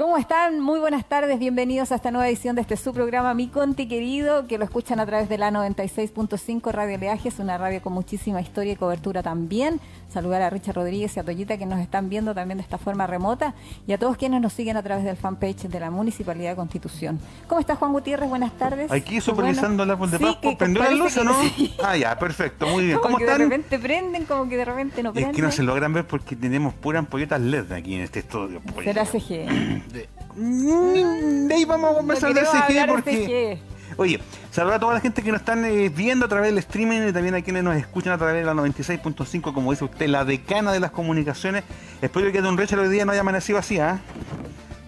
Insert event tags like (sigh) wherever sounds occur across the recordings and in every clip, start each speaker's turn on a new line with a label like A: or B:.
A: ¿Cómo están? Muy buenas tardes, bienvenidos a esta nueva edición de este su programa Mi Conti Querido, que lo escuchan a través de la 96.5 Radio Leajes, una radio con muchísima historia y cobertura también. Saludar a Richard Rodríguez y a Toyita que nos están viendo también de esta forma remota y a todos quienes nos siguen a través del fanpage de la Municipalidad de Constitución. ¿Cómo está Juan Gutiérrez? Buenas tardes.
B: Aquí supervisando el árbol de sí, ¿Prendió la luz o no? Ah, ya, perfecto, muy bien.
A: Como ¿Cómo que de repente prenden, como que de repente no prenden.
B: Es que no se logran ver porque tenemos puras ampolletas LED aquí en este estudio.
A: Será CG.
B: De ahí vamos a conversar de CG porque... Oye, saludar a toda la gente que nos están eh, viendo a través del streaming y también a quienes nos escuchan a través de la 96.5, como dice usted, la decana de las comunicaciones. Espero que Don Richard hoy día no haya amanecido así, ¿ah?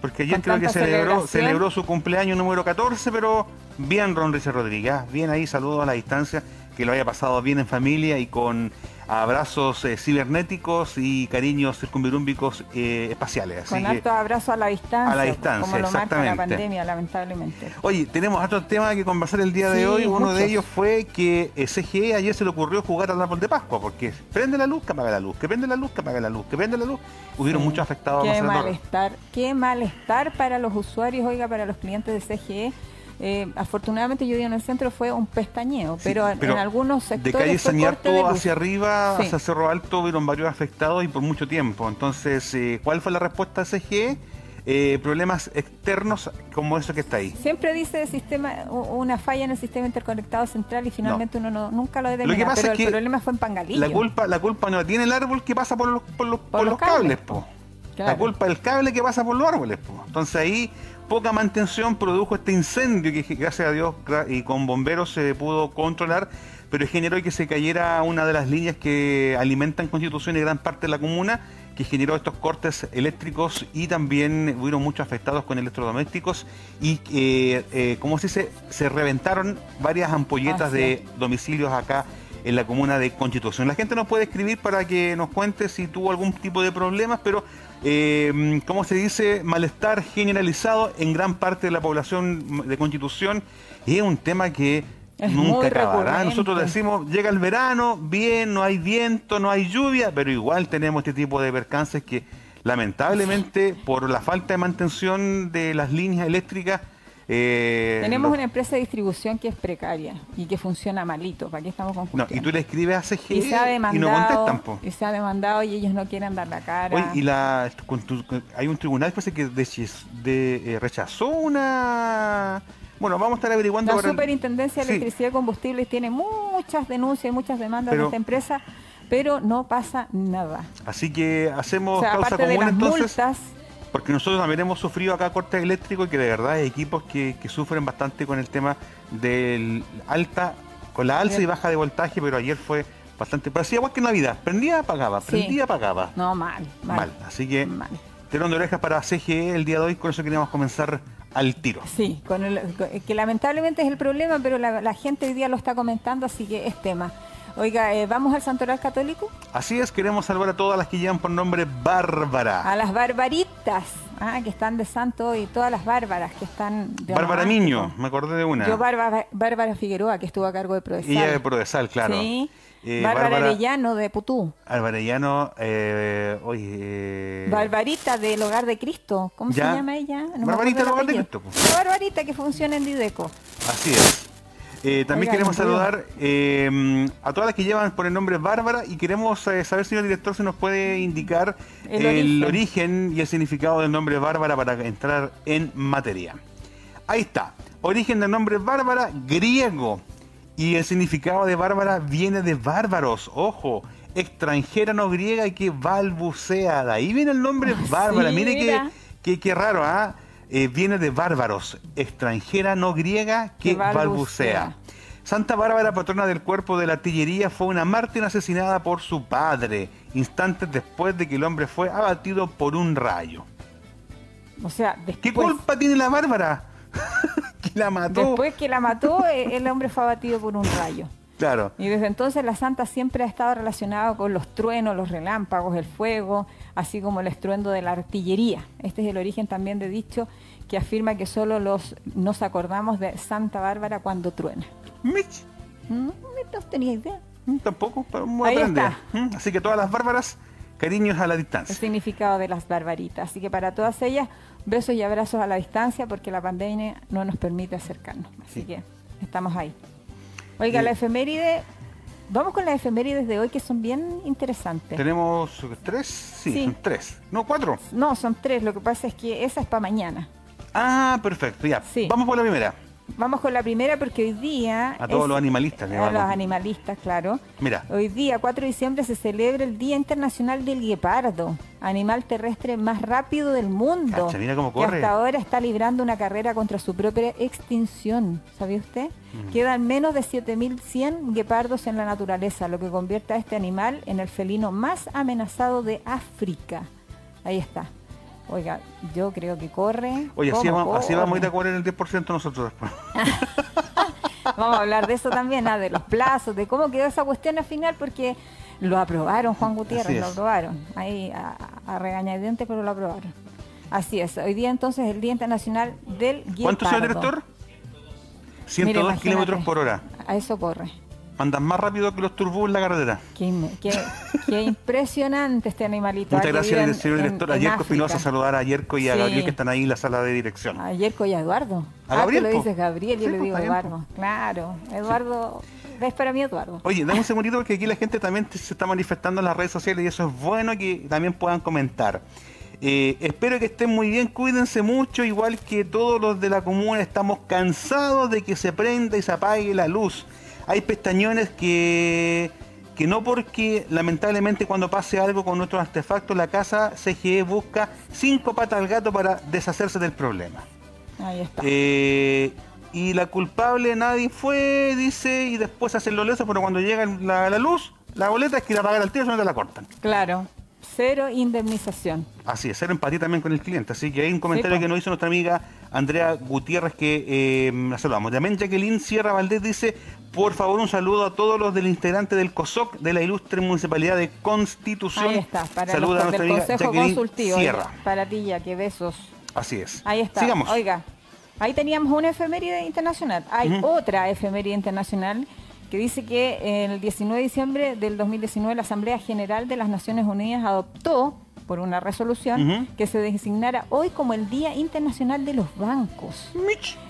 B: Porque ayer creo que celebró, celebró su cumpleaños número 14, pero bien Ron Richard Rodríguez, ¿ah? bien ahí, saludos a la distancia, que lo haya pasado bien en familia y con abrazos eh, cibernéticos y cariños circunvirúmbicos eh, espaciales.
A: Con alto abrazo a la distancia.
B: A la distancia, como lo exactamente.
A: Marca la pandemia, lamentablemente.
B: Oye, tenemos otro tema que conversar el día de hoy. Uno de ellos fue que eh, CGE ayer se le ocurrió jugar al árbol de Pascua, porque prende la luz, que apaga la luz, que prende la luz, que apaga la luz, que prende la luz. Hubieron muchos afectados.
A: Qué malestar, qué malestar para los usuarios, oiga, para los clientes de CGE eh, afortunadamente yo día en el centro fue un pestañeo, pero, en algunos sectores.
B: De calle Sañarto hacia arriba, hacia Cerro Alto, hubieron varios afectados y por mucho tiempo. Entonces, eh, ¿cuál fue la respuesta de CGE? Eh, problemas externos como eso que está ahí.
A: Siempre dice sistema una falla en el sistema interconectado central y finalmente uno no, nunca lo determina, pero el problema fue en Pangalillo.
B: La culpa, la culpa no la tiene el árbol que pasa por los, por los, cables, La culpa del cable que pasa por los árboles, po. Entonces ahí poca mantención produjo este incendio que gracias a Dios y con bomberos se pudo controlar, pero generó que se cayera una de las líneas que alimentan Constitución y gran parte de la comuna, que generó estos cortes eléctricos y también hubieron muchos afectados con electrodomésticos y, eh, eh, como se dice, se reventaron varias ampolletas de domicilios acá en la comuna de Constitución. La gente nos puede escribir para que nos cuente si tuvo algún tipo de problemas, pero eh, ¿cómo se dice? Malestar generalizado en gran parte de la población de Constitución y es un tema que nunca acabará. Nosotros decimos, llega el verano, bien, no hay viento, no hay lluvia, pero igual tenemos este tipo de percances que lamentablemente por la falta de mantención de las líneas eléctricas
A: eh, Tenemos una empresa de distribución que es precaria y que funciona malito. ¿Para qué estamos con
B: no, Y tú le escribes a CG y,
A: no contestan. Y se ha demandado y ellos no quieren dar la cara.
B: y la, hay un tribunal que de, eh, rechazó una... Bueno, vamos a estar averiguando...
A: La Superintendencia de Electricidad y Combustibles tiene muchas denuncias y muchas demandas de esta empresa, pero no pasa nada.
B: Así que hacemos causa común entonces... Porque nosotros también hemos sufrido acá cortes eléctricos y que de verdad hay equipos que, sufren bastante con el tema del alta, con la alza y baja de voltaje, pero ayer fue bastante parecía igual que en Navidad. Prendía, apagaba, prendía, apagaba.
A: No, mal, mal.
B: Así que tenemos de orejas para CGE el día de hoy, con eso queríamos comenzar al tiro.
A: Sí, con que lamentablemente es el problema, pero la, la gente hoy día lo está comentando, así que es tema. Oiga, eh, ¿vamos al santoral católico?
B: Así es, queremos salvar a todas las que llevan por nombre Bárbara.
A: A las barbaritas, ah, que están de santo y todas las bárbaras que están de
B: Bárbara Miño, me acordé de una.
A: Yo, Bárbara, Bárbara Figueroa, que estuvo a cargo de Prodesal.
B: Ella de Prodesal, claro.
A: Sí. Eh, Bárbara, Arellano de Putú.
B: Arellano, eh, oye. Eh,
A: Barbarita del Hogar de Cristo. ¿Cómo se llama ella?
B: Barbarita del Hogar de Cristo.
A: La Barbarita que funciona en Dideco.
B: Así es. Eh, también queremos saludar eh, a todas las que llevan por el nombre Bárbara y queremos eh, saber, señor director, si nos puede indicar el, origen. y el significado del nombre Bárbara para entrar en materia. Ahí está. Origen del nombre Bárbara, griego. Y el significado de Bárbara viene de bárbaros. Ojo, extranjera no griega y que balbucea. De ahí viene el nombre Bárbara. Mire qué, qué, raro, ¿ah? Eh, viene de bárbaros, extranjera no griega que balbucea. Santa Bárbara, patrona del cuerpo de la artillería, fue una mártir asesinada por su padre, instantes después de que el hombre fue abatido por un rayo.
A: O sea,
B: ¿Qué culpa tiene la Bárbara? (laughs) que la mató.
A: Después que la mató, eh, el hombre fue abatido por un rayo.
B: Claro.
A: Y desde entonces la santa siempre ha estado relacionada con los truenos, los relámpagos, el fuego, así como el estruendo de la artillería. Este es el origen también de dicho que afirma que solo los nos acordamos de Santa Bárbara cuando truena.
B: Mitch.
A: No, tenía idea.
B: Mm, tampoco, pero muy Ahí está. Mm, así que todas las bárbaras Cariños a la distancia.
A: El significado de las barbaritas. Así que para todas ellas, besos y abrazos a la distancia porque la pandemia no nos permite acercarnos. Así que estamos ahí. Oiga, la efeméride, vamos con las efemérides de hoy que son bien interesantes.
B: ¿Tenemos tres? Sí, Son tres. No, cuatro.
A: No, son tres. Lo que pasa es que esa es para mañana.
B: Ah, perfecto, ya. Vamos por la primera.
A: Vamos con la primera porque hoy día...
B: A todos los animalistas.
A: A los animalistas, claro. Mira. Hoy día, 4 de diciembre, se celebra el Día Internacional del Guepardo, animal terrestre más rápido del mundo.
B: mira cómo corre.
A: Que hasta ahora está librando una carrera contra su propia extinción. ¿Sabía usted? Mm. Quedan menos de 7.100 guepardos en la naturaleza, lo que convierte a este animal en el felino más amenazado de África. Ahí está. Oiga, yo creo que corre.
B: Oye, así vamos, así vamos a ir a correr el 10% nosotros después. (laughs)
A: vamos a hablar de eso también, ¿ah? de los plazos, de cómo quedó esa cuestión al final, porque lo aprobaron, Juan Gutiérrez, lo aprobaron. Ahí a, a regañadientes, pero lo aprobaron. Así es. Hoy día entonces es el Día Internacional del Guepardo.
B: ¿Cuánto, señor director? 102 kilómetros por hora.
A: A eso corre.
B: Andan más rápido que los turbos en la carretera.
A: Qué, impresionante este animalito.
B: Muchas gracias, señor director. a Yerko Espinosa, saludar a Yerko y a Gabriel que están ahí en la sala de dirección.
A: A Yerko y a Eduardo.
B: A Gabriel.
A: Ah, tú lo dices Gabriel, yo le digo Eduardo. Claro, Eduardo. Es para mí Eduardo.
B: Oye, dame un (laughs) segundito porque aquí la gente también se está manifestando en las redes sociales y eso es bueno que también puedan comentar. Eh, espero que estén muy bien, cuídense mucho, igual que todos los de la comuna estamos cansados de que se prenda y se apague la luz hay pestañones que, que no porque lamentablemente cuando pase algo con nuestros artefactos, la casa CGE busca cinco patas al gato para deshacerse del problema.
A: Ahí está.
B: Eh, y la culpable nadie fue, dice, y después hacen lo leso, pero cuando llega la, la luz, la boleta es que la pagar al tío, no te la cortan.
A: Claro. Cero indemnización.
B: Así es, cero empatía también con el cliente. Así que hay un comentario que nos hizo nuestra amiga Andrea Gutiérrez que eh, la saludamos. También Jacqueline Sierra Valdés dice, por favor un saludo a todos los del integrante del COSOC de la ilustre Municipalidad de Constitución. Ahí
A: está, para Saluda a nuestra amiga Jacqueline Sierra. Para ti, ya, que besos.
B: Así es.
A: Ahí está. Sigamos. Oiga, ahí teníamos una efeméride internacional. Hay otra efeméride internacional que dice que el 19 de diciembre del 2019 la Asamblea General de las Naciones Unidas adoptó por una resolución que se designara hoy como el Día Internacional de los Bancos,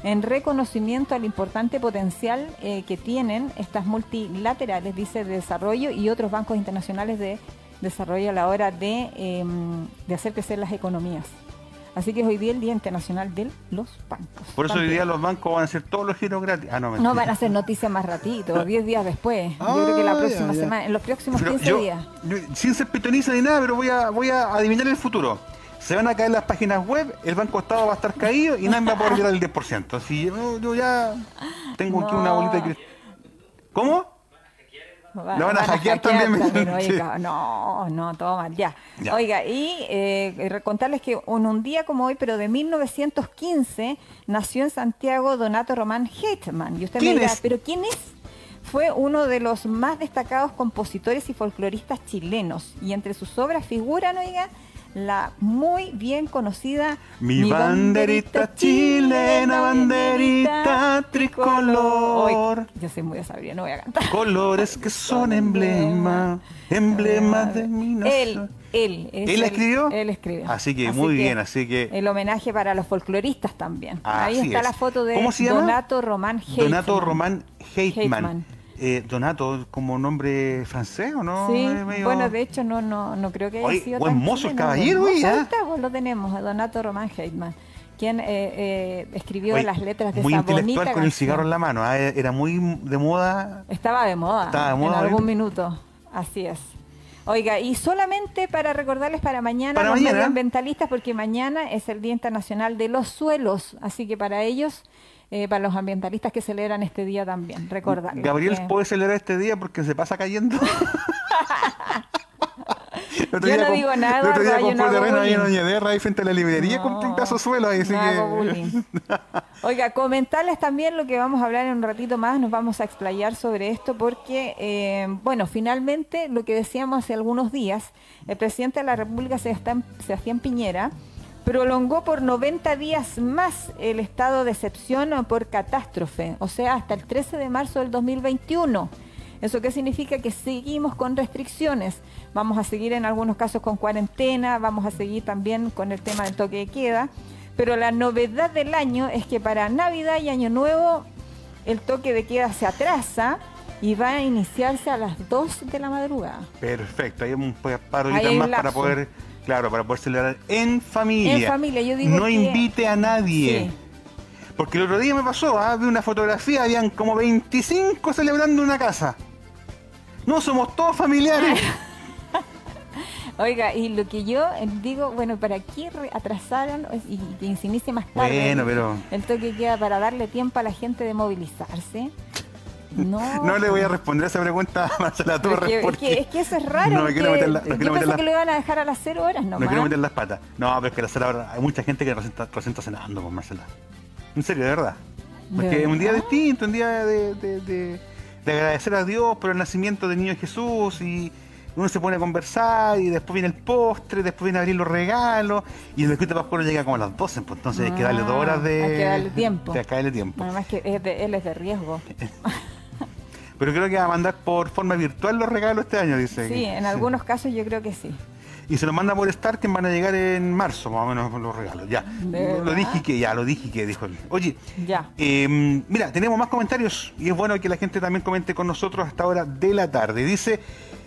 A: en reconocimiento al importante potencial eh, que tienen estas multilaterales, dice, de desarrollo y otros bancos internacionales de desarrollo a la hora de, em, de hacer crecer las economías. Así que hoy día el Día Internacional de los Bancos.
B: Por eso hoy día los bancos van a hacer todos los giros gratis. Ah, no,
A: no van a hacer noticias más ratito, (laughs) 10 días después. yo creo que la próxima semana, en los próximos 15 días.
B: sin ser pitoniza ni nada, pero voy a, voy a adivinar el futuro. Se van a caer las páginas web, el Banco Estado va a estar caído y nadie va a poder llegar al 10%. Así yo, ya tengo aquí una bolita de ¿Cómo?
A: Lo van a, hackear, también. no, no, todo mal, ya. Oiga, y eh, contarles que en un día como hoy, pero de 1915, nació en Santiago Donato Román Hetman. Y usted me dirá, ¿pero quién es? Fue uno de los más destacados compositores y folcloristas chilenos. Y entre sus obras figuran, oiga, la muy bien conocida
B: Mi, banderita, chilena, banderita tricolor.
A: yo soy muy sabría, no voy a cantar.
B: Colores que (laughs) son emblema, emblema de mi nación.
A: Él,
B: él. ¿Él escribió?
A: Él escribió.
B: Así que muy bien, así que...
A: El homenaje para los folcloristas también. Ahí está la foto de Donato Román
B: Heitman. Donato Román Heitman. Eh, Donato como nombre francés o no?
A: Sí, bueno, de hecho no no no creo que haya sido
B: buen mozo el caballero,
A: ya. Pues lo tenemos, Donato Román Heitman, quien eh, eh, escribió las letras de
B: muy
A: esa
B: intelectual con el cigarro en la mano, ¿ah? era muy de moda.
A: Estaba de moda, Estaba de moda en algún minuto, así es. Oiga, y solamente para recordarles para mañana para los medioambientalistas, porque mañana es el Día Internacional de los Suelos, así que para ellos eh, para los ambientalistas que celebran este día también. Recordar.
B: Gabriel puede celebrar este día porque se pasa cayendo.
A: Yo no digo nada. El
B: otro día compró terreno ahí en Oñederra, ahí frente a la librería, con un pedazo suelo ahí. Así
A: que... (laughs) Oiga, comentarles también lo que vamos a hablar en un ratito más, nos vamos a explayar sobre esto porque, eh, bueno, finalmente lo que decíamos hace algunos días, el presidente de la República, Sebastián Piñera, prolongó por 90 días más el estado de excepción por catástrofe, o sea, hasta el 13 de marzo del 2021. ¿Eso qué significa? Que seguimos con restricciones. Vamos a seguir en algunos casos con cuarentena, vamos a seguir también con el tema del toque de queda. Pero la novedad del año es que para Navidad y Año Nuevo el toque de queda se atrasa y va a iniciarse a las 2 de la madrugada.
B: Perfecto, hay un par de más para poder, claro, para poder celebrar en familia. En familia, yo digo No invite a nadie. Porque el otro día me pasó, ¿ah? vi una fotografía, habían como 25 celebrando una casa. No somos todos familiares. (laughs)
A: Oiga, y lo que yo digo, bueno, ¿para qué atrasaron y que se inicie más tarde?
B: Bueno, pero...
A: El toque queda para darle tiempo a la gente de movilizarse. No. (laughs)
B: no le voy a responder a esa pregunta a Marcela Torres.
A: porque... es, que, eso es raro. (laughs) No me quiero meter la, no yo pensé que lo iban a dejar a las cero horas
B: No quiero meter las patas. No, pero es que a las cero horas hay mucha gente que recién está, cenando con Marcela. En serio, de verdad. Porque es un día distinto, un día de, de, de, agradecer a Dios por el nacimiento del niño Jesús y uno se pone a conversar y después viene el postre, después viene a abrir los regalos y el escrito pascual llega como a las 12, pues entonces hay que darle dos horas de...
A: Hay que darle tiempo.
B: Hay que darle tiempo.
A: Además que él es de riesgo. (laughs)
B: Pero creo que va a mandar por forma virtual los regalos este año, dice.
A: Sí, en algunos casos yo creo que sí
B: y se lo manda por Star que van a llegar en marzo, más o menos los regalos. Ya. Lo dije que, ya, lo dije que dijo él. Oye, ya. Em, mira, tenemos más comentarios y es bueno que la gente también comente con nosotros hasta ahora de la tarde. Dice.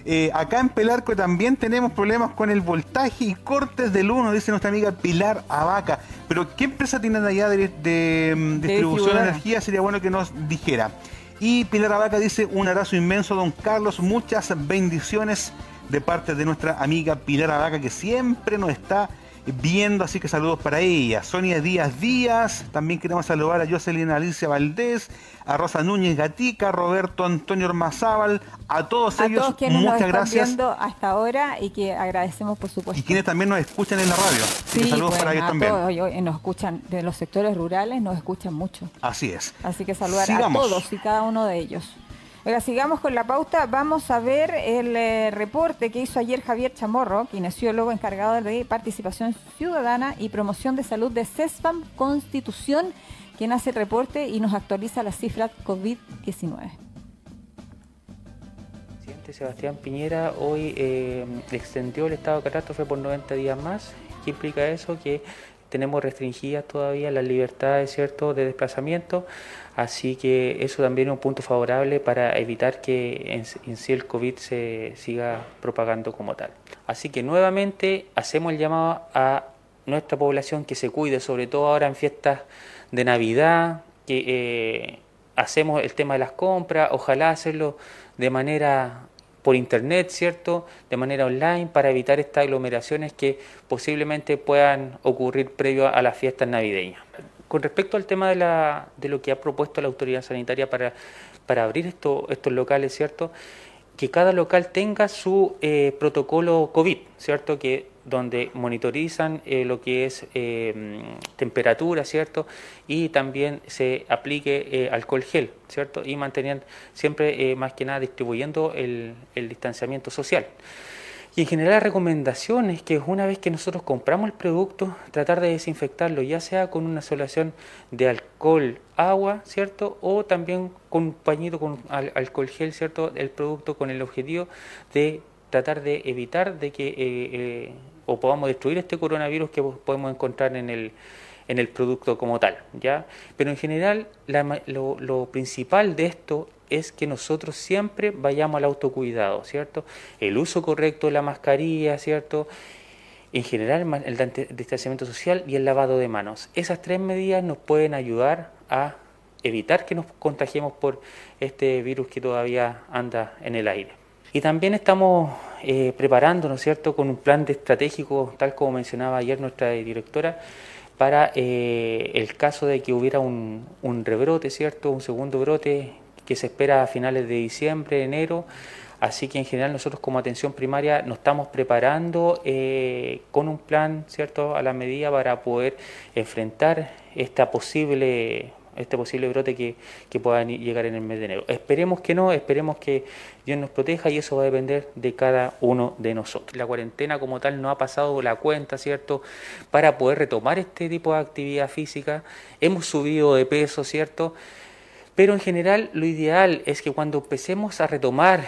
B: Eh, acá en Pelarco también tenemos problemas con el voltaje y cortes de luz, dice nuestra amiga Pilar Abaca. Pero ¿qué empresa tienen allá de, em, distribución de energía? Sería bueno que nos dijera. Y Pilar Abaca dice un abrazo inmenso, don Carlos, muchas bendiciones de parte de nuestra amiga Pilar Abaca, que siempre nos está viendo, así que saludos para ella. Sonia Díaz Díaz, también queremos saludar a Jocelyn Alicia Valdés, a Rosa Núñez Gatica, Roberto Antonio Ormazábal, a todos ellos,
A: todos quienes muchas nos gracias. Viendo hasta ahora y que agradecemos por supuesto.
B: Y quienes también nos escuchan en la radio.
A: Sí, saludos para ellos también. Todos, nos escuchan de los sectores rurales, nos escuchan mucho.
B: Así es.
A: Así que saludar a todos y cada uno de ellos. Oiga, sigamos con la pauta. Vamos a ver el eh, reporte que hizo ayer Javier Chamorro, kinesiólogo encargado de participación ciudadana y promoción de salud de CESFAM Constitución, quien hace el reporte y nos actualiza las cifras COVID-19.
C: Presidente Sebastián Piñera hoy eh, extendió el estado de catástrofe por 90 días más. ¿Qué implica eso? Que tenemos restringidas todavía las libertades de desplazamiento, así que eso también es un punto favorable para evitar que en, sí el COVID se siga propagando como tal. Así que nuevamente hacemos el llamado a nuestra población que se cuide, sobre todo ahora en fiestas de Navidad, que eh, hacemos el tema de las compras, ojalá hacerlo de manera por internet, ¿cierto? De manera online para evitar estas aglomeraciones que posiblemente puedan ocurrir previo a las fiestas navideñas. Con respecto al tema de, la, de lo que ha propuesto la autoridad sanitaria para, para abrir esto, estos locales, ¿cierto? Que cada local tenga su eh, protocolo COVID, ¿cierto? Que donde monitorizan eh, lo que es eh, temperatura, ¿cierto? Y también se aplique eh, alcohol gel, ¿cierto? Y mantener siempre, más que nada, distribuyendo el, distanciamiento social. Y en general la recomendación es que una vez que nosotros compramos el producto, tratar de desinfectarlo, ya sea con una solución de alcohol, agua, ¿cierto? O también con un pañito con alcohol gel, ¿cierto? El producto con el objetivo de tratar de evitar de que o podamos destruir este coronavirus que podemos encontrar en el, en el producto como tal. ¿ya? Pero en general lo, lo, principal de esto es que nosotros siempre vayamos al autocuidado, ¿cierto? El uso correcto de la mascarilla, ¿cierto? En general el distanciamiento social y el lavado de manos. Esas tres medidas nos pueden ayudar a evitar que nos contagiemos por este virus que todavía anda en el aire. Y también estamos eh, preparando, ¿no cierto?, con un plan de estratégico, tal como mencionaba ayer nuestra directora, para eh, el caso de que hubiera un, rebrote, ¿cierto?, un segundo brote que se espera a finales de diciembre, enero. Así que en general nosotros como atención primaria nos estamos preparando eh, con un plan, ¿cierto?, a la medida para poder enfrentar esta posible este posible brote que, que pueda llegar en el mes de enero. Esperemos que no, esperemos que Dios nos proteja y eso va a depender de cada uno de nosotros. La cuarentena como tal no ha pasado la cuenta, ¿cierto? Para poder retomar este tipo de actividad física. Hemos subido de peso, ¿cierto? Pero en general lo ideal es que cuando empecemos a retomar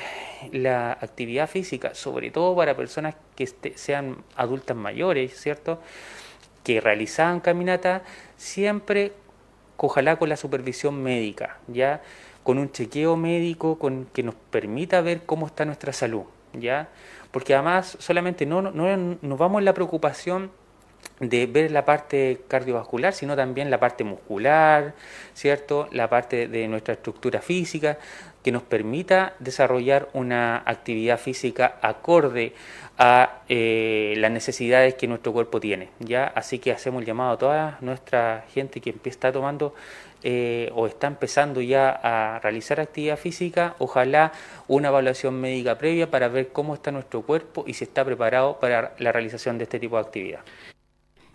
C: la actividad física, sobre todo para personas que este, sean adultas mayores, ¿cierto? Que realizaban caminata, siempre ojalá con la supervisión médica, ya con un chequeo médico con, que nos permita ver cómo está nuestra salud, ya, porque además solamente no, no nos vamos en la preocupación de ver la parte cardiovascular, sino también la parte muscular, ¿cierto? La parte de nuestra estructura física, que nos permita desarrollar una actividad física acorde a eh, las necesidades que nuestro cuerpo tiene. ¿ya? Así que hacemos el llamado a toda nuestra gente que está tomando eh, o está empezando ya a realizar actividad física, ojalá una evaluación médica previa para ver cómo está nuestro cuerpo y si está preparado para la realización de este tipo de actividad.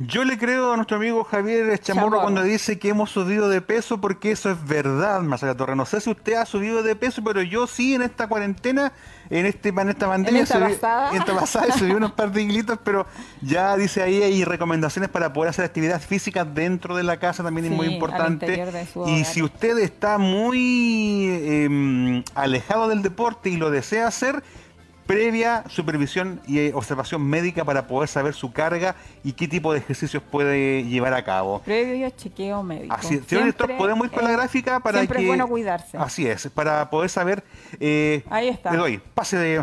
B: Yo le creo a nuestro amigo Javier Chamorro cuando dice que hemos subido de peso porque eso es verdad, Marcela Torre. No sé si usted ha subido de peso, pero yo sí en esta cuarentena, en este en esta pandemia,
A: ¿En esta subí, pasada?
B: En esta pasada subí unos par de hilitos, pero ya dice ahí hay recomendaciones para poder hacer actividad física dentro de la casa, también es muy importante. Y si usted está muy em, alejado del deporte y lo desea hacer, previa supervisión y eh, observación médica para poder saber su carga y qué tipo de ejercicios puede llevar a cabo.
A: Previo chequeo médico.
B: Así. Siempre, podemos ir con la gráfica para
A: siempre
B: que...
A: es bueno cuidarse.
B: Así es, para poder saber...
A: Eh, Ahí está.
B: Le doy, pase de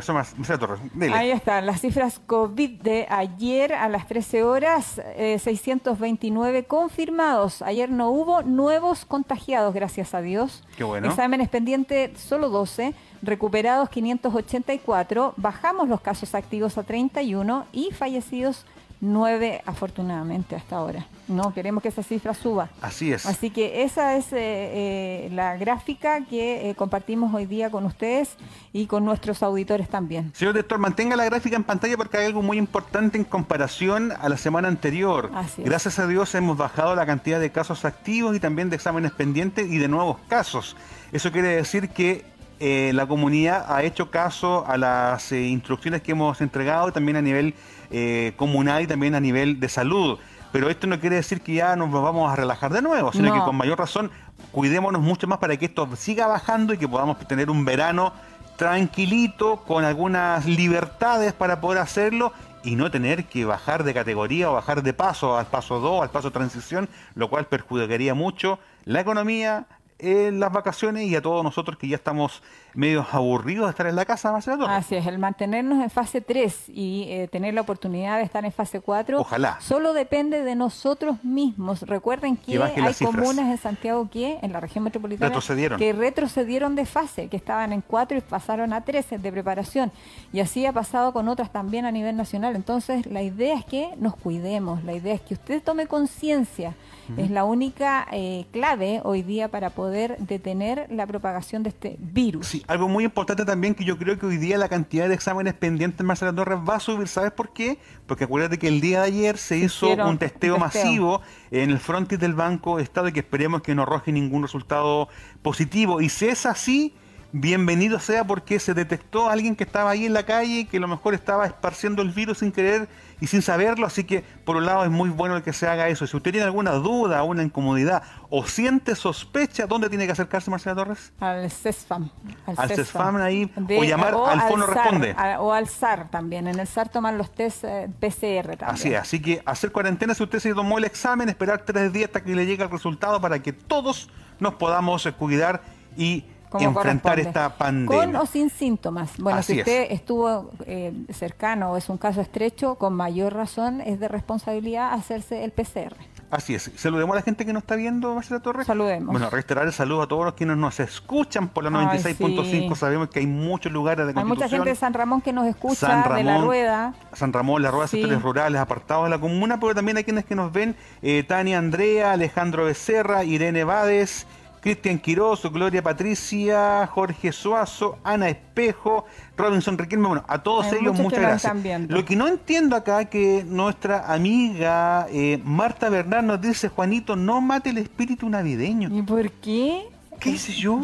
B: Torres.
A: Ahí están las cifras COVID de ayer a las 13 horas, 629 eh, confirmados. Ayer no hubo nuevos contagiados, gracias a Dios.
B: Qué bueno.
A: Exámenes pendientes, solo 12 recuperados 584, bajamos los casos activos a 31 y fallecidos 9 afortunadamente hasta ahora. No queremos que esa cifra suba.
B: Así es.
A: Así que esa es eh, eh, la gráfica que eh, compartimos hoy día con ustedes y con nuestros auditores también.
B: Señor director, mantenga la gráfica en pantalla porque hay algo muy importante en comparación a la semana anterior. Gracias a Dios hemos bajado la cantidad de casos activos y también de exámenes pendientes y de nuevos casos. Eso quiere decir que eh, la comunidad ha hecho caso a las eh, instrucciones que hemos entregado también a nivel eh, comunal y también a nivel de salud. Pero esto no quiere decir que ya nos vamos a relajar de nuevo, sino que con mayor razón cuidémonos mucho más para que esto siga bajando y que podamos tener un verano tranquilito, con algunas libertades para poder hacerlo y no tener que bajar de categoría o bajar de paso al paso 2, al paso transición, lo cual perjudicaría mucho la economía, en las vacaciones y a todos nosotros que ya estamos medio aburridos de estar en la casa, Marcelo
A: Así es, el mantenernos en fase 3 y eh, tener la oportunidad de estar en fase 4,
B: Ojalá.
A: solo depende de nosotros mismos. Recuerden que, hay comunas en Santiago que, en la región metropolitana, que retrocedieron de fase, que estaban en 4 y pasaron a 3 de preparación. Y así ha pasado con otras también a nivel nacional. Entonces, la idea es que nos cuidemos, la idea es que usted tome conciencia. Es la única eh, clave hoy día para poder detener la propagación de este virus.
B: Sí, algo muy importante también que yo creo que hoy día la cantidad de exámenes pendientes en Marcela Torres va a subir. ¿Sabes por qué? Porque acuérdate que el día de ayer se, hizo un testeo, masivo en el frontis del Banco Estado y que esperemos que no arroje ningún resultado positivo. Y si es así, bienvenido sea porque se detectó a alguien que estaba ahí en la calle, que a lo mejor estaba esparciendo el virus sin querer y sin saberlo, así que por un lado es muy bueno que se haga eso. Si usted tiene alguna duda, una incomodidad o siente sospecha, ¿dónde tiene que acercarse Marcela Torres?
A: Al CESFAM.
B: Al, CESFAM ahí, o llamar al Fono Responde.
A: o al SAR también, en el SAR toman los test eh, PCR también.
B: Así es, así que hacer cuarentena si usted se tomó el examen, esperar tres días hasta que le llegue el resultado para que todos nos podamos eh, cuidar y enfrentar esta pandemia.
A: Con o sin síntomas. Bueno, si usted estuvo eh, cercano o es un caso estrecho, con mayor razón es de responsabilidad hacerse el PCR.
B: Así es. Saludemos a la gente que nos está viendo, Marcela Torres.
A: Saludemos.
B: Bueno, reiterar el saludo a todos los que nos escuchan por la 96.5. Sabemos que hay muchos lugares de
A: Hay mucha gente de San Ramón que nos escucha, de La Rueda.
B: San Ramón, La Rueda, sectores rurales, apartados de la comuna, pero también hay quienes que nos ven, eh, Tania Andrea, Alejandro Becerra, Irene Bades, Cristian Quiroz, Gloria Patricia, Jorge Suazo, Ana Espejo, Robinson Riquelme, bueno, a todos ellos muchas gracias. Lo que no entiendo acá que nuestra amiga eh, Marta Bernal nos dice, Juanito, no mate el espíritu navideño.
A: ¿Y por qué?
B: ¿Qué hice yo?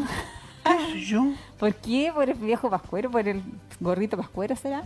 B: ¿Qué hice yo? (laughs)
A: ¿Por qué? ¿Por el viejo pascuero? ¿Por el gorrito pascuero será?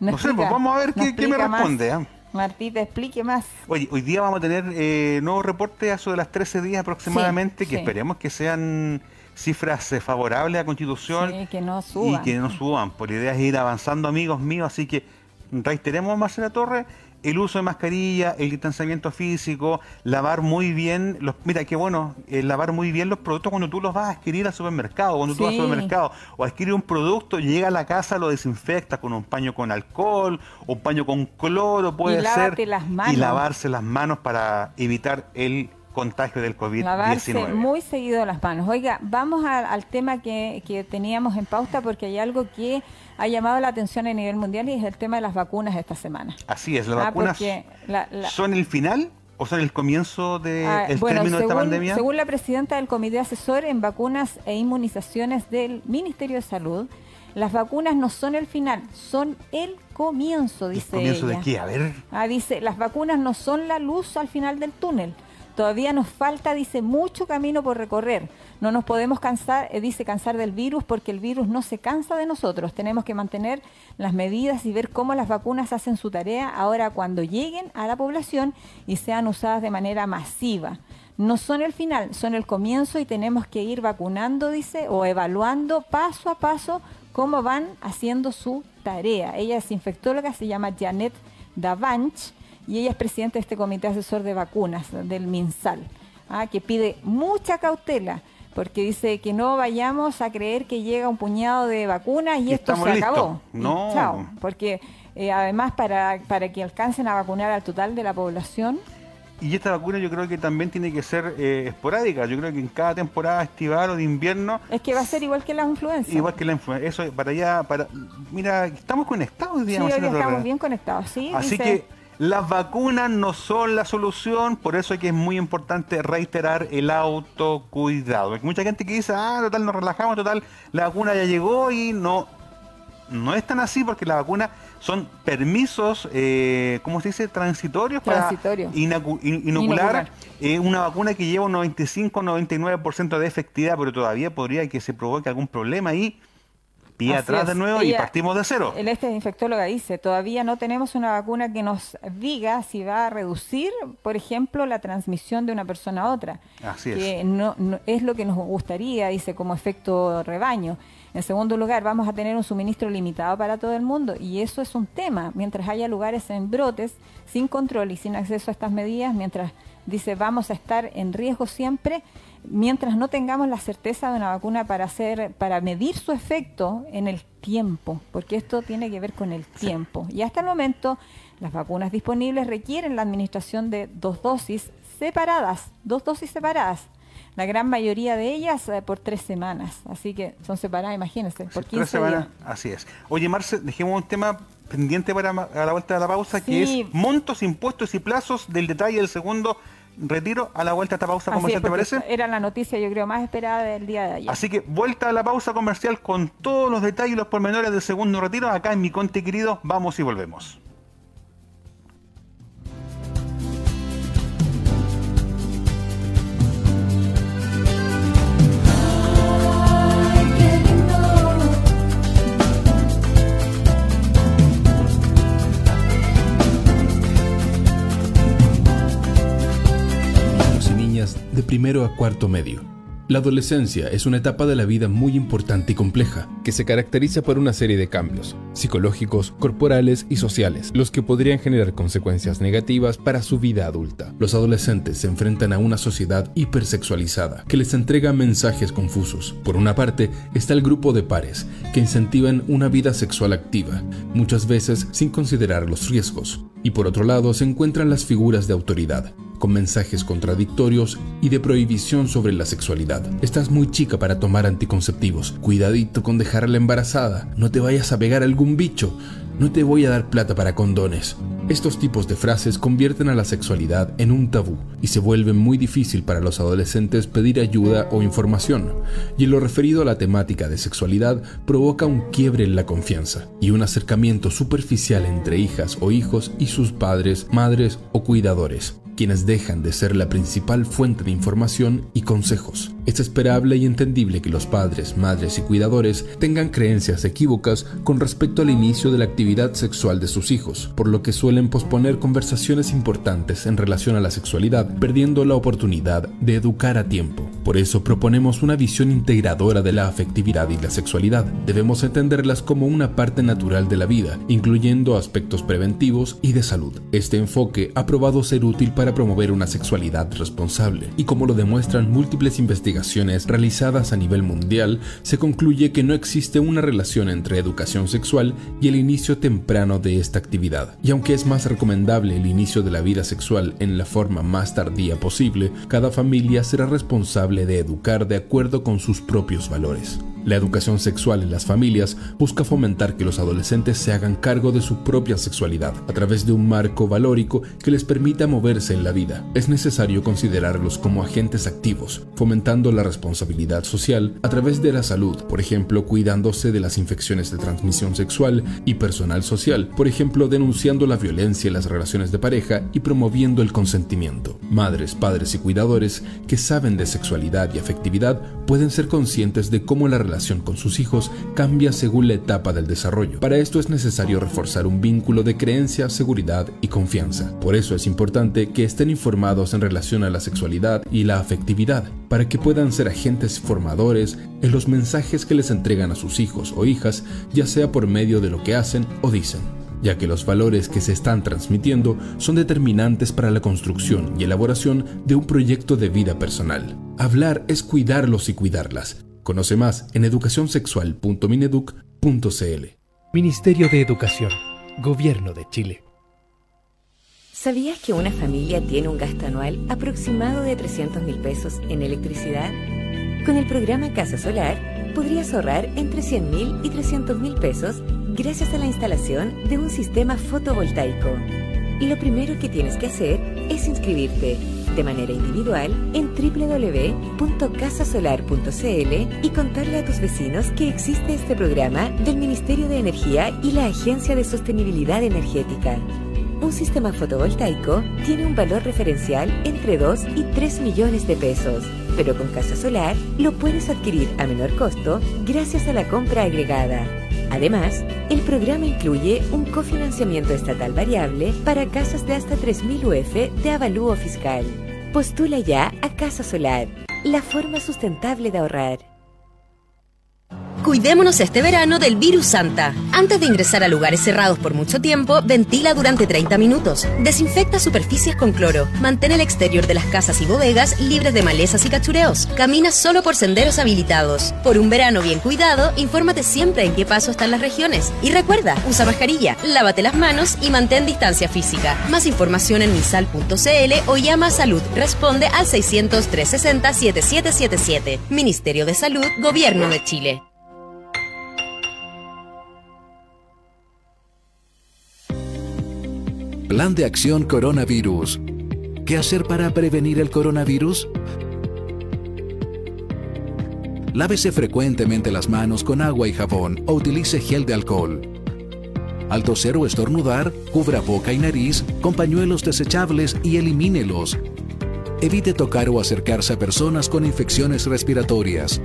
B: No, sé, pues vamos a ver qué, me responde. ¿ah?
A: Martita, explique más.
B: Oye, hoy día vamos a tener eh, nuevos reportes a eso de las 13 días aproximadamente, que esperemos que sean cifras eh, favorables a Constitución
A: que no suban.
B: y que no suban. Por la idea es ir avanzando, amigos míos, así que reiteremos, Marcela Torres, el uso de mascarilla, el distanciamiento físico, lavar muy bien los, mira qué bueno, eh, lavar muy bien los productos cuando tú los vas a adquirir al supermercado, cuando tú vas al supermercado o adquirir un producto, llega a la casa, lo desinfecta con un paño con alcohol, un paño con cloro, puede y ser,
A: las manos.
B: y lavarse las manos para evitar el contagio del COVID-19.
A: Lavarse muy seguido las manos. Oiga, vamos al tema que, que, teníamos en pauta porque hay algo que ha llamado la atención a nivel mundial y es el tema de las vacunas esta semana.
B: Así es, las ah, vacunas son el final o son el comienzo del de ah, término de esta pandemia.
A: Según la presidenta del Comité Asesor en Vacunas e Inmunizaciones del Ministerio de Salud, las vacunas no son el final, son el comienzo, dice
B: ¿El comienzo
A: de
B: qué? A ver.
A: Ah, dice, las vacunas no son la luz al final del túnel Todavía nos falta, dice, mucho camino por recorrer. No nos podemos cansar, eh, dice, cansar del virus porque el virus no se cansa de nosotros. Tenemos que mantener las medidas y ver cómo las vacunas hacen su tarea ahora cuando lleguen a la población y sean usadas de manera masiva. No son el final, son el comienzo y tenemos que ir vacunando, dice, o evaluando paso a paso cómo van haciendo su tarea. Ella es infectóloga, se llama Janet Davanch y ella es presidenta de este comité asesor de vacunas del MinSal, ¿ah? que pide mucha cautela porque dice que no vayamos a creer que llega un puñado de vacunas y, esto se acabó.
B: No.
A: chao, porque eh, además para, para que alcancen a vacunar al total de la población.
B: Y esta vacuna yo creo que también tiene que ser eh, esporádica. Yo creo que en cada temporada estival o de invierno...
A: Es que va a ser igual que la influenza.
B: Igual que la influenza. Eso, para allá, para... Mira, estamos conectados,
A: digamos. Sí, hoy estamos bien conectados, sí.
B: Así que las vacunas no son la solución, por eso es que es muy importante reiterar el autocuidado. Hay mucha gente que dice, ah, total, nos relajamos, total, la vacuna ya llegó y no, no es tan así porque las vacunas son permisos, eh, ¿cómo se dice?, transitorios
A: para
B: inocular, eh, una vacuna que lleva un 95-99% de efectividad, pero todavía podría que se provoque algún problema y y atrás de nuevo y partimos de cero.
A: El este infectóloga dice, todavía no tenemos una vacuna que nos diga si va a reducir, por ejemplo, la transmisión de una persona a otra.
B: Así
A: que es. No, es lo que nos gustaría, dice, como efecto rebaño. En segundo lugar, vamos a tener un suministro limitado para todo el mundo y eso es un tema. Mientras haya lugares en brotes, sin control y sin acceso a estas medidas, mientras dice vamos a estar en riesgo siempre, mientras no tengamos la certeza de una vacuna para hacer, para medir su efecto en el tiempo, porque esto tiene que ver con el tiempo. Y hasta el momento, las vacunas disponibles requieren la administración de dos dosis separadas, dos dosis separadas. La gran mayoría de ellas eh, por tres semanas, así que son separadas, imagínense, por 15 semanas,
B: Así es. Oye, Marce, dejemos un tema pendiente para a la vuelta de la pausa, que es montos, impuestos y plazos del detalle del segundo retiro a la vuelta a esta pausa comercial, ¿te parece?
A: Era la noticia, yo creo, más esperada del día de ayer.
B: Así que vuelta a la pausa comercial con todos los detalles y los pormenores del segundo retiro. Acá en mi conte querido, vamos y volvemos.
D: De primero a cuarto medio. La adolescencia es una etapa de la vida muy importante y compleja, que se caracteriza por una serie de cambios, psicológicos, corporales y sociales, los que podrían generar consecuencias negativas para su vida adulta. Los adolescentes se enfrentan a una sociedad hipersexualizada, que les entrega mensajes confusos. Por una parte, está el grupo de pares, que incentivan una vida sexual activa, muchas veces sin considerar los riesgos. Y por otro lado, se encuentran las figuras de autoridad, con mensajes contradictorios y de prohibición sobre la sexualidad. Estás muy chica para tomar anticonceptivos. Cuidadito con dejarla embarazada. No te vayas a pegar algún bicho. No te voy a dar plata para condones. Estos tipos de frases convierten a la sexualidad en un tabú y se vuelve muy difícil para los adolescentes pedir ayuda o información. Y en lo referido a la temática de sexualidad provoca un quiebre en la confianza y un acercamiento superficial entre hijas o hijos y sus padres, madres o cuidadores. Quienes dejan de ser la principal fuente de información y consejos. Es esperable y entendible que los padres, madres y cuidadores tengan creencias equívocas con respecto al inicio de la actividad sexual de sus hijos, por lo que suelen posponer conversaciones importantes en relación a la sexualidad, perdiendo la oportunidad de educar a tiempo. Por eso proponemos una visión integradora de la afectividad y la sexualidad. Debemos entenderlas como una parte natural de la vida, incluyendo aspectos preventivos y de salud. Este enfoque ha probado ser útil para promover una sexualidad responsable, y como lo demuestran múltiples investigaciones realizadas a nivel mundial, se concluye que no existe una relación entre educación sexual y el inicio temprano de esta actividad. Y aunque es más recomendable el inicio de la vida sexual en la forma más tardía posible, cada familia será responsable de educar de acuerdo con sus propios valores. La educación sexual en las familias busca fomentar que los adolescentes se hagan cargo de su propia sexualidad a través de un marco valórico que les permita moverse en la vida. Es necesario considerarlos como agentes activos, fomentando la responsabilidad social a través de la salud, por ejemplo, cuidándose de las infecciones de transmisión sexual y personal social, por ejemplo, denunciando la violencia en las relaciones de pareja y promoviendo el consentimiento. Madres, padres y cuidadores que saben de sexualidad y afectividad pueden ser conscientes de cómo la relación con sus hijos cambia según la etapa del desarrollo. Para esto es necesario reforzar un vínculo de creencia, seguridad y confianza. Por eso es importante que estén informados en relación a la sexualidad y la afectividad, para que puedan ser agentes formadores en los mensajes que les entregan a sus hijos o hijas, ya sea por medio de lo que hacen o dicen ya que los valores que se están transmitiendo son determinantes para la construcción y elaboración de un proyecto de vida personal. Hablar es cuidarlos y cuidarlas, Conoce más en educacionsexual.mineduc.cl.
E: Ministerio de Educación, Gobierno de Chile.
F: ¿Sabías que una familia tiene un gasto anual aproximado de 300 mil pesos en electricidad? Con el programa Casa Solar podrías ahorrar entre 100 mil y 300 mil pesos gracias a la instalación de un sistema fotovoltaico. Y lo primero que tienes que hacer es inscribirte de manera individual en www.casasolar.cl y contarle a tus vecinos que existe este programa del Ministerio de Energía y la Agencia de Sostenibilidad Energética. Un sistema fotovoltaico tiene un valor referencial entre 2 y 3 millones de pesos, pero con Casa Solar lo puedes adquirir a menor costo gracias a la compra agregada. Además, el programa incluye un cofinanciamiento estatal variable para casas de hasta 3.000 UF de avalúo fiscal. Postula ya a Casa Solar, la forma sustentable de ahorrar.
G: Cuidémonos este verano del virus Santa. Antes de ingresar a lugares cerrados por mucho tiempo, ventila durante 30 minutos. Desinfecta superficies con cloro. Mantén el exterior de las casas y bodegas libres de malezas y cachureos. Camina solo por senderos habilitados. Por un verano bien cuidado, infórmate siempre en qué paso están las regiones. Y recuerda, usa mascarilla, lávate las manos y mantén distancia física. Más información en misal.cl o llama a Salud. Responde al 600 360 7777. Ministerio de Salud, Gobierno de Chile.
H: Plan de Acción Coronavirus. ¿Qué hacer para prevenir el coronavirus? Lávese frecuentemente las manos con agua y jabón o utilice gel de alcohol. Al toser o estornudar, cubra boca y nariz con pañuelos desechables y elimínelos. Evite tocar o acercarse a personas con infecciones respiratorias.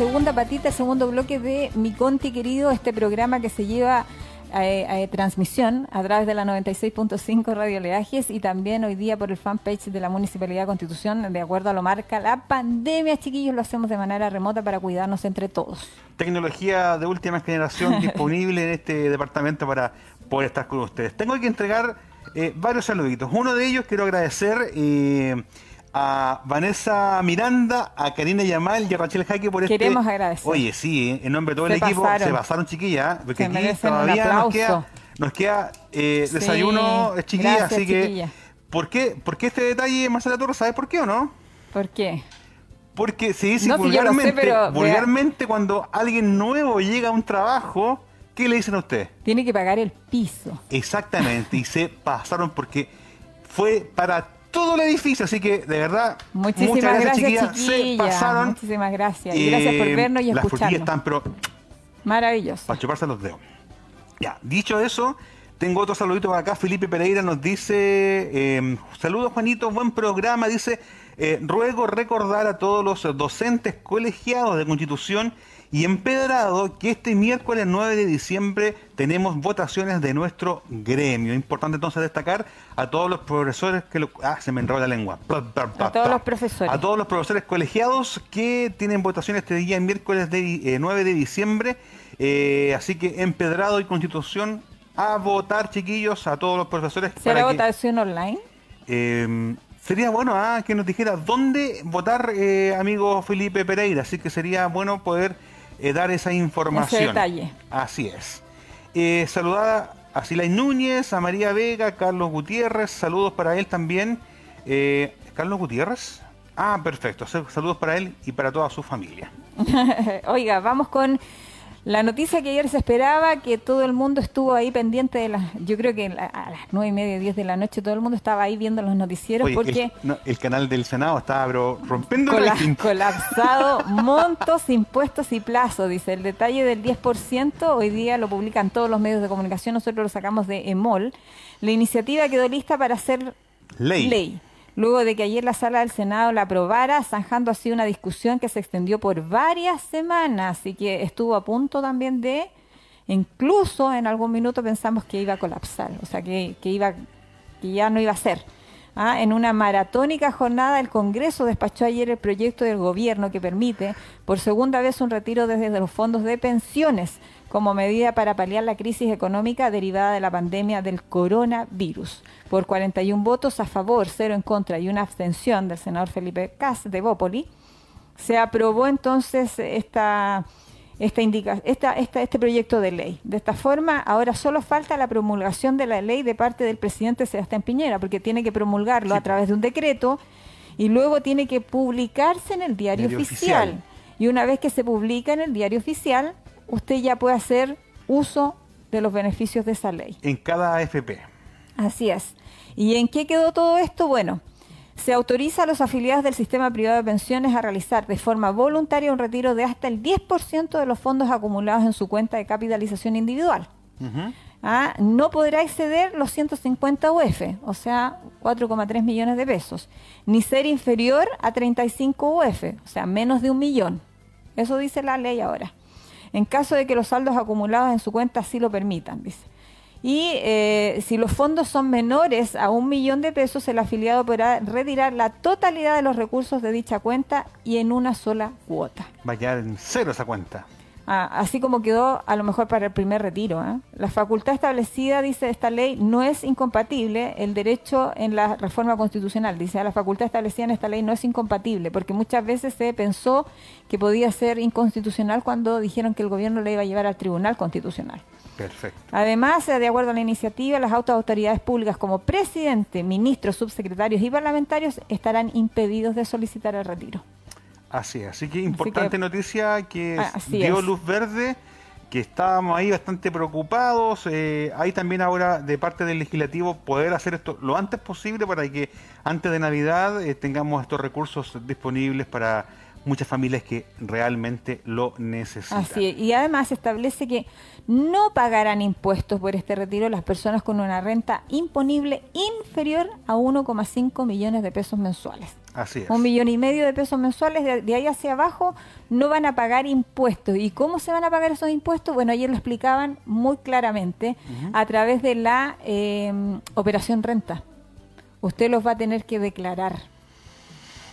A: Segunda patita, segundo bloque de Mi Conti Querido, este programa que se lleva a, eh, eh, transmisión a través de la 96.5 Radio Leajes y también hoy día por el fanpage de la Municipalidad de Constitución, de acuerdo a lo marca la pandemia, chiquillos, lo hacemos de manera remota para cuidarnos entre todos.
B: Tecnología de última generación (laughs) disponible en este departamento para poder estar con ustedes. Tengo que entregar eh, varios saluditos. Uno de ellos quiero agradecer a Vanessa Miranda, a Karina Yamal y a Rachel Jaque por
A: este. Queremos agradecer.
B: Oye, sí, ¿eh? en nombre de todo el equipo se pasaron chiquillas, ¿eh? porque aquí todavía nos queda, nos queda eh, desayuno sí, chiquilla, así que. ¿por qué, ¿Por qué este detalle, Marcela Torres? ¿Sabes por qué o no?
A: ¿Por qué?
B: Porque se dice vulgarmente, cuando alguien nuevo llega a un trabajo, ¿qué le dicen a usted?
A: Tiene que pagar el piso.
B: Exactamente, y se pasaron porque fue para todo el edificio, así que de verdad,
A: muchísimas muchas gracias, chiquillas, se pasaron. Muchísimas gracias. Y gracias por vernos y escucharnos. Las
B: están, pero...
A: Maravilloso.
B: Para chuparse los dedos. Ya, dicho eso, tengo otro saludito por acá. Felipe Pereira nos dice, em, saludos Juanito, buen programa. Dice, eh, ruego recordar a todos los docentes colegiados de Constitución y Empedrado que este miércoles 9 de diciembre tenemos votaciones de nuestro gremio. Importante entonces destacar a todos los profesores que lo... Ah, se me enrolla la lengua.
A: A todos los profesores.
B: A todos los profesores colegiados que tienen votaciones este día miércoles de, 9 eh, de diciembre. Eh, así que Empedrado y Constitución a votar, chiquillos, a todos los profesores.
A: ¿Será votación online?
B: Em, sería bueno ah, que nos dijera dónde votar, eh, amigo Felipe Pereira. Así que sería bueno poder eh, dar esa información.
A: Ese detalle.
B: Así es. Eh, saludada a Silay Núñez, a María Vega, a Carlos Gutiérrez. Saludos para él también. Eh, ¿Carlos Gutiérrez? Ah, perfecto. Saludos para él y para toda su familia. (laughs)
A: Oiga, vamos con la noticia que ayer se esperaba, que todo el mundo estuvo ahí pendiente de las. Yo creo que a las nueve y media, diez de la noche, todo el mundo estaba ahí viendo los noticieros porque.
B: El, canal del Senado estaba rompiendo
A: cola, Colapsado, (laughs) montos, impuestos y plazos, dice. El detalle del 10%, hoy día lo publican todos los medios de comunicación, nosotros lo sacamos de EMOL. La iniciativa quedó lista para ser
B: ley.
A: ley luego de que ayer la sala del Senado la aprobara, zanjando así una discusión que se extendió por varias semanas y que estuvo a punto también de, incluso en algún minuto pensamos que iba a colapsar, o sea, que, iba, que ya no iba a ser. ¿Ah? En una maratónica jornada, el Congreso despachó ayer el proyecto del gobierno que permite por segunda vez un retiro desde los fondos de pensiones como medida para paliar la crisis económica derivada de la pandemia del coronavirus. Por 41 votos a favor, cero en contra y una abstención del senador Felipe Cas de Bópoli, se aprobó entonces esta, esta indica, esta, este proyecto de ley. De esta forma, ahora solo falta la promulgación de la ley de parte del presidente Sebastián Piñera, porque tiene que promulgarlo a través de un decreto y luego tiene que publicarse en el diario, oficial. Y una vez que se publica en el diario oficial, usted ya puede hacer uso de los beneficios de esa ley.
B: En cada AFP.
A: Así es. ¿Y en qué quedó todo esto? Bueno, se autoriza a los afiliados del sistema privado de pensiones a realizar de forma voluntaria un retiro de hasta el 10% de los fondos acumulados en su cuenta de capitalización individual. Ah, no podrá exceder los 150 UF, o sea, 4,3 millones de pesos, ni ser inferior a 35 UF, o sea, menos de un millón. Eso dice la ley ahora en caso de que los saldos acumulados en su cuenta sí lo permitan, dice. Y eh, si los fondos son menores a un millón de pesos, el afiliado podrá retirar la totalidad de los recursos de dicha cuenta y en una sola cuota.
B: Va a quedar en cero esa cuenta.
A: Ah, así como quedó a lo mejor para el primer retiro. ¿eh? La facultad establecida, dice esta ley, no es incompatible el derecho en la reforma constitucional. Dice, la facultad establecida en esta ley no es incompatible, porque muchas veces se pensó que podía ser inconstitucional cuando dijeron que el gobierno le iba a llevar al Tribunal Constitucional.
B: Perfecto.
A: Además, de acuerdo a la iniciativa, las autoridades públicas como presidente, ministros, subsecretarios y parlamentarios estarán impedidos de solicitar el retiro.
B: Así es, así que importante noticia que dio luz verde, que estábamos ahí bastante preocupados. Eh, hay también ahora de parte del legislativo poder hacer esto lo antes posible para que antes de Navidad eh, tengamos estos recursos disponibles para muchas familias que realmente lo necesitan.
A: Así y además establece que no pagarán impuestos por este retiro las personas con una renta imponible inferior a 1,5 millones de pesos mensuales.
B: Así es.
A: Un millón y medio de pesos mensuales de, ahí hacia abajo no van a pagar impuestos. ¿Y cómo se van a pagar esos impuestos? Bueno, ayer lo explicaban muy claramente a través de la eh, operación renta. Usted los va a tener que declarar.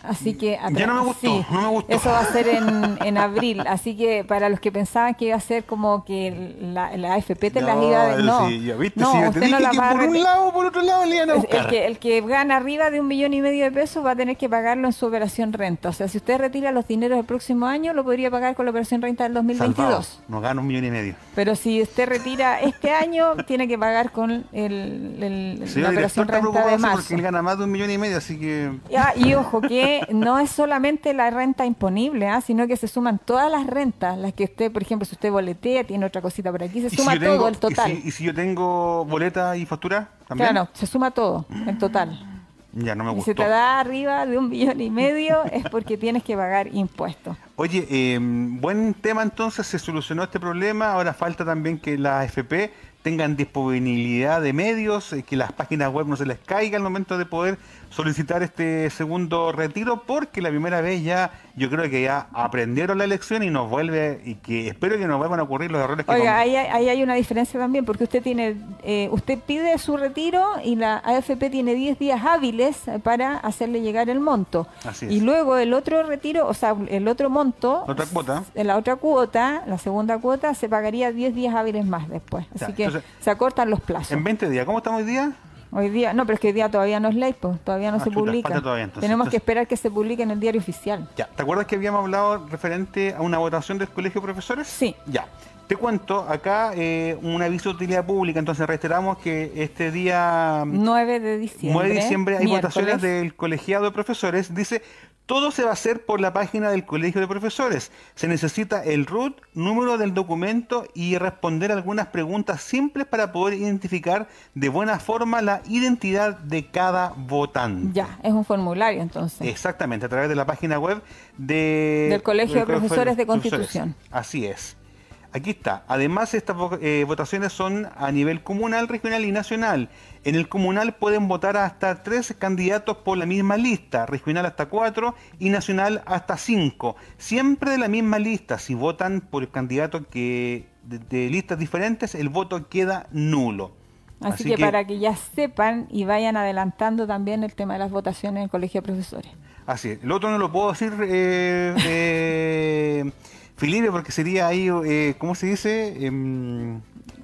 A: Así que
B: ya no me gustó, no me gustó.
A: Eso va a ser en, (laughs) en, abril. Así que para los que pensaban que iba a ser como que la, la AFP te las iba a no,
B: sí, ¿viste? no, usted no la va por un lado por otro lado le iban a buscar.
A: El que, el que gana arriba de un millón y medio de pesos va a tener que pagarlo en su operación renta. O sea, si usted retira los dineros del próximo año, lo podría pagar con la operación renta del 2022.
B: no gana un millón y medio.
A: Pero si usted retira este año, (laughs) tiene que pagar con el, el, la operación renta de marzo.
B: Porque él gana más de un millón y medio, así que...
A: y ojo, que que no es solamente la renta imponible, ¿ah? sino que se suman todas las rentas, las que usted, por ejemplo, si usted boletea, tiene otra cosita por aquí, se suma todo el total.
B: ¿y si, yo tengo boleta y factura también?
A: Claro, se suma todo, el total.
B: Ya no me gustó.
A: Si te da arriba de un billón y medio es porque tienes que pagar impuestos.
B: Oye, eh, buen tema entonces, se solucionó este problema, ahora falta también que la AFP tengan disponibilidad de medios, eh, que las páginas web no se les caiga al momento de poder solicitar este segundo retiro, porque la primera vez ya yo creo que ya aprendieron la elección y nos vuelve, y que espero que nos vuelvan a ocurrir los errores que
A: Oiga, ahí, ahí, hay una diferencia también, porque usted tiene, eh, usted pide su retiro y la AFP tiene 10 días hábiles para hacerle llegar el monto. Y luego el otro retiro, o sea, el otro monto,
B: otra cuota.
A: la otra cuota, la segunda cuota, se pagaría 10 días hábiles más después. Así que se acortan los plazos.
B: En 20 días, ¿cómo estamos hoy día?
A: Hoy día, no, pero es que hoy día todavía no es ley, pues, todavía no ah, se publica. Tenemos que esperar que se publique en el diario oficial.
B: Ya, ¿te acuerdas que habíamos hablado referente a una votación del Colegio de Profesores?
A: Sí.
B: Ya. Te cuento acá eh, un aviso de utilidad pública, entonces reiteramos que este día
A: 9 de diciembre,
B: 9 de diciembre hay votaciones del colegiado de profesores. Dice, todo se va a hacer por la página del Colegio de Profesores. Se necesita el RUT, número del documento y responder algunas preguntas simples para poder identificar de buena forma la identidad de cada votante.
A: Ya, es un formulario entonces.
B: Exactamente, a través de la página web de,
A: del Colegio de Profesores de Constitución.
B: Así es. Aquí está. Además, estas eh, votaciones son a nivel comunal, regional y nacional. En el comunal pueden votar hasta tres candidatos por la misma lista, regional hasta cuatro y nacional hasta cinco. Siempre de la misma lista. Si votan por el candidato que de, listas diferentes, el voto queda nulo.
A: Así, que, para que ya sepan y vayan adelantando también el tema de las votaciones en el Colegio de Profesores.
B: Así es. El otro no lo puedo decir. Eh, (laughs) eh Felipe, porque sería ahí, eh, ¿cómo se dice? Em,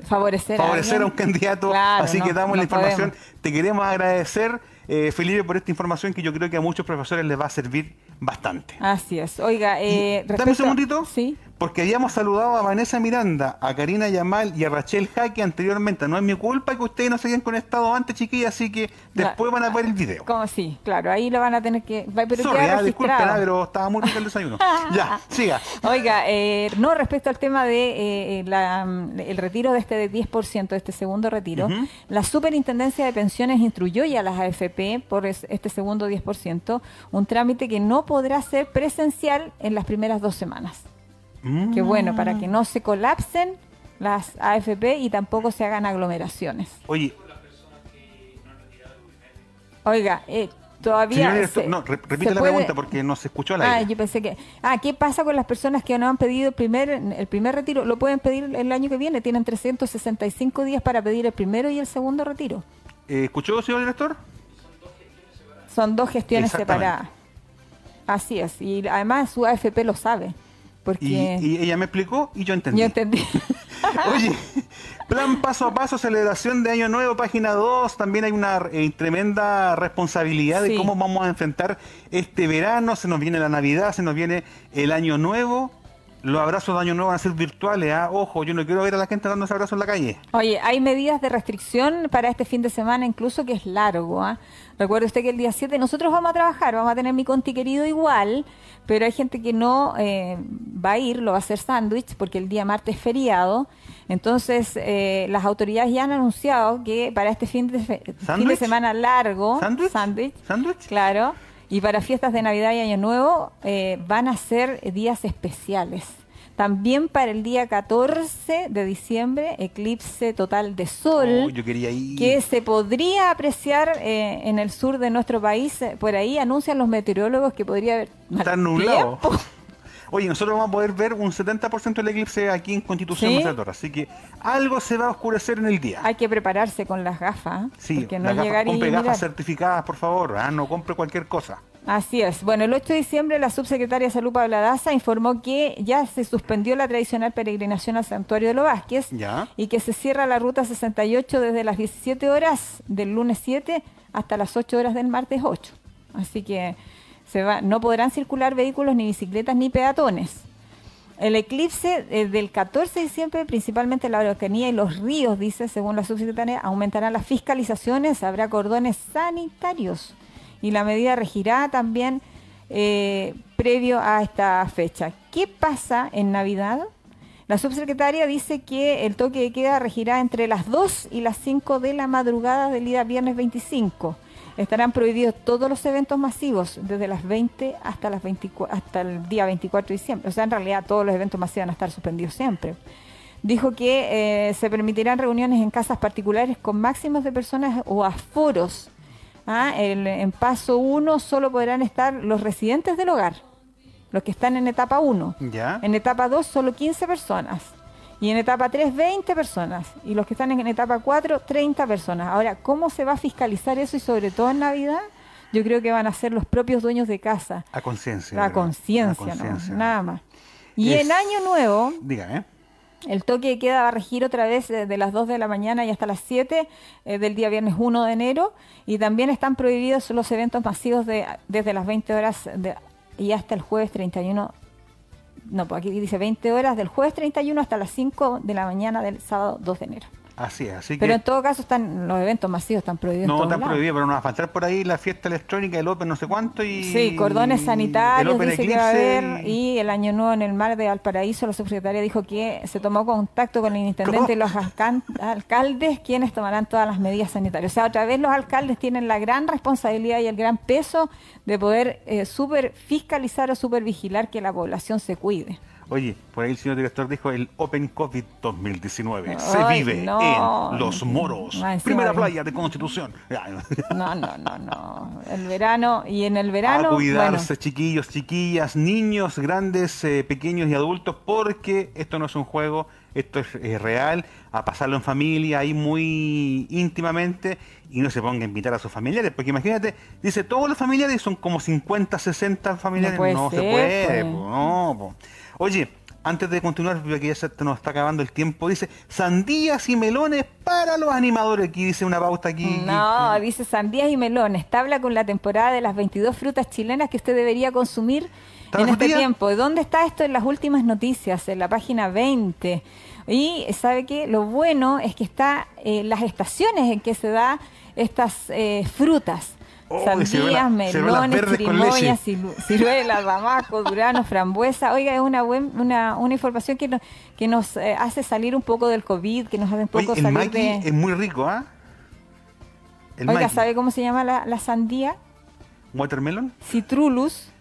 A: favorecer,
B: favorecer a, un candidato. Así que damos la información. Te queremos agradecer, eh, Felipe, por esta información que yo creo que a muchos profesores les va a servir bastante.
A: Así es. Oiga, eh,
B: dame un segundito.
A: Sí
B: porque habíamos saludado a Vanessa Miranda, a Karina Yamal y a Rachel Jaque anteriormente. No es mi culpa que ustedes no se hayan conectado antes, chiquillas, así que después van a ver el video.
A: Como sí, claro, ahí lo van a tener que...
B: Pero Sorry, ah, disculpen, ah, pero estaba muy rico el desayuno. (laughs) ya, siga.
A: Oiga, eh, no, respecto al tema de eh, la, el retiro de este de 10%, de este segundo retiro, la Superintendencia de Pensiones instruyó ya a las AFP por este segundo 10%, un trámite que no podrá ser presencial en las primeras dos semanas. Qué bueno, para que no se colapsen las AFP y tampoco se hagan aglomeraciones.
B: Oye.
A: Oiga, eh, todavía...
B: no, repite la pregunta porque no se escuchó la
A: Ah, yo pensé que... Ah, ¿qué pasa con las personas que no han pedido el primer, el primer retiro? Lo pueden pedir el año que viene. Tienen 365 días para pedir el primero y el segundo retiro.
B: Eh, ¿Escuchó, señor director?
A: Son dos gestiones separadas. Así es. Y además su AFP lo sabe.
B: Y, ella me explicó y yo entendí.
A: Yo entendí. (laughs)
B: Oye, plan paso a paso, celebración de Año Nuevo, página 2. También hay una eh, tremenda responsabilidad de cómo vamos a enfrentar este verano. Se nos viene la Navidad, se nos viene el Año Nuevo los abrazos de Año Nuevo van a ser virtuales. ¿ah? Ojo, yo no quiero ver a la gente dando ese abrazo en la calle.
A: Oye, hay medidas de restricción para este fin de semana, incluso que es largo. ¿ah? Recuerde usted que el día 7 nosotros vamos a trabajar, vamos a tener mi conti querido igual, pero hay gente que no eh, va a ir, lo va a hacer sándwich, porque el día martes es feriado. Entonces, eh, las autoridades ya han anunciado que para este fin de, fin de semana largo,
B: sándwich,
A: sándwich, claro, y para fiestas de Navidad y Año Nuevo eh, van a ser días especiales. También para el día 14 de diciembre, eclipse total de sol,
B: oh,
A: que se podría apreciar eh, en el sur de nuestro país. Por ahí anuncian los meteorólogos que podría haber...
B: Está nublado. Oye, nosotros vamos a poder ver un 70% del eclipse aquí en Constitución ¿Sí? así que algo se va a oscurecer en el día.
A: Hay que prepararse con las gafas.
B: Sí, no las gafas, compre gafas certificadas, por favor, ¿ah? no compre cualquier cosa.
A: Así es. Bueno, el 8 de diciembre la subsecretaria de Salud Pablo Daza informó que ya se suspendió la tradicional peregrinación al Santuario de los Vázquez y que se cierra la ruta 68 desde las 17 horas del lunes 7 hasta las 8 horas del martes 8. Así que no podrán circular vehículos ni bicicletas ni peatones. El eclipse eh, del 14 de diciembre, principalmente la Araucanía y los ríos, dice, según la subsecretaria, aumentarán las fiscalizaciones, habrá cordones sanitarios y la medida regirá también eh, previo a esta fecha. ¿Qué pasa en Navidad? La subsecretaria dice que el toque de queda regirá entre las 2 y las 5 de la madrugada del día viernes 25. Estarán prohibidos todos los eventos masivos, desde las 20 hasta, las 24, hasta el día 24 de diciembre. O sea, en realidad todos los eventos masivos van a estar suspendidos siempre. Dijo que eh, se permitirán reuniones en casas particulares con máximos de personas o aforos. ¿ah? en paso 1 solo podrán estar los residentes del hogar, los que están en etapa 1. En etapa 2 solo 15 personas. Y en etapa 3, 20 personas. Y los que están en etapa 4, 30 personas. Ahora, ¿cómo se va a fiscalizar eso y sobre todo en Navidad? Yo creo que van a ser los propios dueños de casa.
B: A conciencia.
A: A conciencia, no, nada más. Y el año nuevo,
B: Dígame.
A: el toque de queda va a regir otra vez de las 2 de la mañana y hasta las 7 eh, del día viernes 1 de enero. Y también están prohibidos los eventos masivos de, desde las 20 horas y hasta el jueves 31 no, pues aquí dice 20 horas del jueves 31 hasta las 5 de la mañana del sábado 2 de enero.
B: Así es, así que...
A: Pero en todo caso están los eventos masivos están prohibidos.
B: No, están prohibidos, pero nos va a faltar por ahí la fiesta electrónica, el Open no sé cuánto y...
A: Sí, cordones sanitarios, dice que va a haber, y... el Año Nuevo en el mar de Valparaíso, la subsecretaria dijo que se tomó contacto con el intendente y los alcaldes, quienes tomarán todas las medidas sanitarias. O sea, otra vez los alcaldes tienen la gran responsabilidad y el gran peso de poder eh, super fiscalizar o super vigilar que la población se cuide.
B: Oye, por ahí el señor director dijo el Open COVID 2019. se vive en Los Moros. Primera playa de Constitución.
A: No, no, no, no. El verano y en el verano.
B: A cuidarse, chiquillos, chiquillas, niños, grandes, eh, pequeños y adultos, porque esto no es un juego, esto es real. A pasarlo en familia, ahí muy íntimamente y no se ponga a invitar a sus familiares, porque imagínate, dice, todos los familiares son como 50, 60 familiares, no, se puede, pues. no. Oye, antes de continuar, porque ya se nos está acabando el tiempo, dice sandías y melones para los animadores. Aquí dice una pauta aquí.
A: No, dice sandías y melones. Tabla con la temporada de las 22 frutas chilenas que usted debería consumir en este tiempo. ¿Dónde está esto en las últimas noticias? En la página 20. Y sabe que lo bueno es que está eh, las estaciones en que se da estas eh, frutas. Oh, Sandías, melones, chirimoyas, ciruelas, damasco, (laughs) durano, frambuesa. Oiga, es una, una, una información que, que nos eh, hace salir un poco del COVID, que nos hace un poco
B: el
A: salir
B: de... es muy rico, ¿ah?
A: Oiga, ¿sabe cómo se llama la, la sandía?
B: ¿Watermelon?
A: Citrulus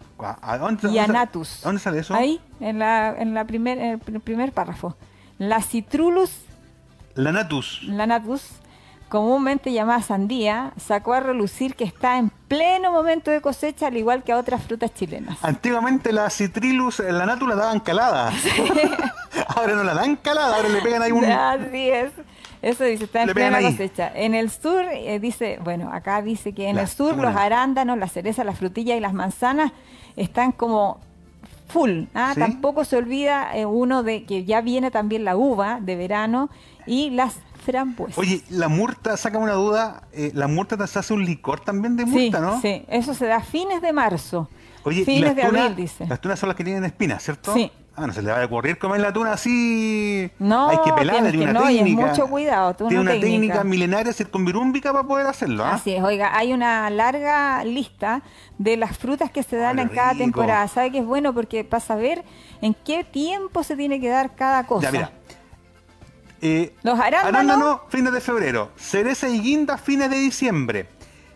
A: y anatus.
B: ¿Dónde sale eso?
A: Ahí, en, la, en, la primer, en el primer párrafo. La citrulus...
B: Lanatus.
A: Lanatus comúnmente llamada sandía, sacó a relucir que está en pleno momento de cosecha, al igual que a otras frutas chilenas.
B: Antiguamente la citrilus, la natu la daban calada. (laughs) ahora no la dan calada, ahora le pegan ahí un...
A: Así es. Eso dice, está en plena cosecha. En el sur, eh, dice, bueno, acá dice que en el sur los arándanos, la cereza, la frutilla y las manzanas están como full. ¿ah? Tampoco se olvida eh, uno de que ya viene también la uva de verano y las
B: Oye, la murta, saca una duda, eh, la murta se hace un licor también de murta, ¿no?
A: Sí, eso se da a fines de marzo. Oye, fines de abril, dice.
B: Las tunas son las que tienen espinas, ¿cierto? Sí. Ah, no se le va a ocurrir comer la tuna así.
A: No,
B: hay que pelarla, tiene una técnica.
A: mucho cuidado.
B: Tiene una técnica, milenaria circunvirúmbica para poder hacerlo. ¿ah?
A: Así es, oiga, hay una larga lista de las frutas que se dan en cada temporada. ¿Sabe que es bueno? Porque para saber en qué tiempo se tiene que dar cada cosa. Ya, mira,
B: eh, Los arándanos. fines de febrero. Cereza y guinda, fines de diciembre.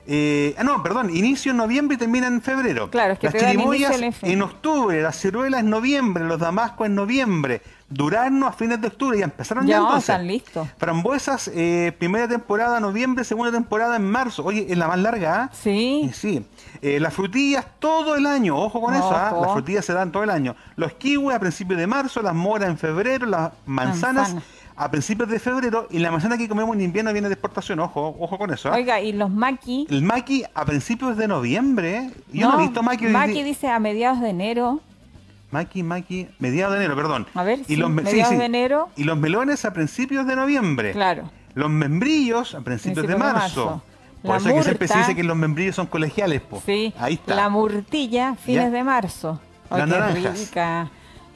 B: Eh, ah, no, perdón, inicio en noviembre y termina en febrero.
A: Claro, es que
B: las chirimoyas en octubre, las ciruelas en noviembre, los damascos en noviembre, durano a fines de octubre, ya empezaron ya, ya
A: están listos.
B: Frambuesas, eh, primera temporada noviembre, segunda temporada en marzo. Oye, es la más larga, ¿ah?
A: Sí.
B: sí. las frutillas todo el año, ojo con eso, ¿ah? las frutillas se dan todo el año. Los kiwis a principios de marzo, las moras en febrero, las manzanas a principios de febrero y la manzana que comemos en invierno viene de exportación, ojo, ojo con eso.
A: ¿eh? Oiga, y los maqui.
B: El maqui a principios de noviembre. Yo no, he visto maqui.
A: Maqui dice a mediados de enero.
B: Maqui, maqui, mediados de enero, perdón.
A: A ver, y los, mediados de enero.
B: Y los melones a principios de noviembre.
A: Claro.
B: Los membrillos a principios, de marzo. Por eso es que siempre se dice que los membrillos son colegiales, po.
A: Sí. Ahí está. La murtilla, fines de marzo.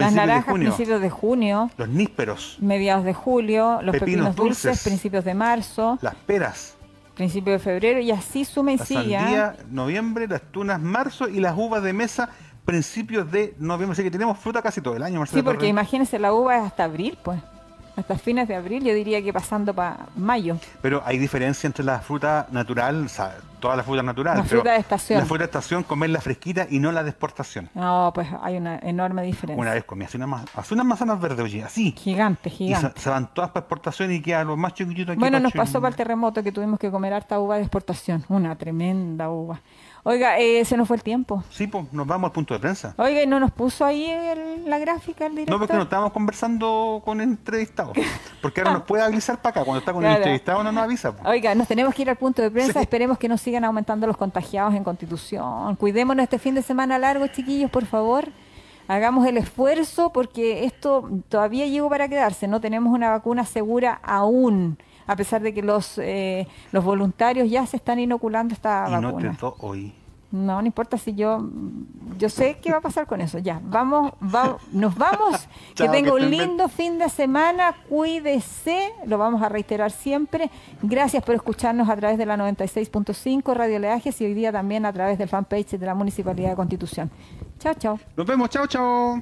A: Las naranjas. Naranjas, principios de junio.
B: Los nísperos.
A: Mediados de julio. Los pepinos, dulces, principios de marzo.
B: Las peras.
A: Principio de febrero y así suma y
B: la
A: sigue.
B: sandía, noviembre, las tunas, marzo y las uvas de mesa, principios de noviembre. Así que tenemos fruta casi todo el año,
A: Sí, porque imagínense, la uva es hasta abril, pues hasta fines de abril, yo diría que pasando para mayo.
B: Pero hay diferencia entre la fruta natural, o sea, todas las frutas naturales.
A: La fruta de estación.
B: La fruta de estación, comerla fresquita y no la de exportación.
A: No, pues hay una enorme diferencia.
B: Una vez comí hace unas, unas manzanas verdes, oye, así.
A: Gigante, gigante.
B: Y se, van todas para exportación y quedan los más chiquititos aquí.
A: Bueno, nos pasó para el terremoto que tuvimos que comer harta uva de exportación. Una tremenda uva. Oiga, eh, se nos fue el tiempo.
B: Sí, pues nos vamos al punto de prensa.
A: Oiga, ¿y no nos puso ahí la gráfica el director?
B: No, porque no estábamos conversando con el entrevistado. Porque ahora nos puede avisar para acá. Cuando está con el entrevistado no nos avisa.
A: Oiga, nos tenemos que ir al punto de prensa. Esperemos que no sigan aumentando los contagiados en Constitución. Cuidémonos este fin de semana largo, chiquillos, por favor. Hagamos el esfuerzo porque esto todavía llegó para quedarse. No tenemos una vacuna segura aún a pesar de que los eh, los voluntarios ya se están inoculando esta
B: y
A: vacuna.
B: No hoy.
A: No, no importa si yo yo sé qué va a pasar con eso. Ya, vamos, nos vamos. (laughs) que tenga un lindo fin de semana. Cuídese, lo vamos a reiterar siempre. Gracias por escucharnos a través de la 96.5 Radio Leajes y hoy día también a través del fanpage de la Municipalidad de Constitución. Chao, chao.
B: Nos vemos, chao, chao.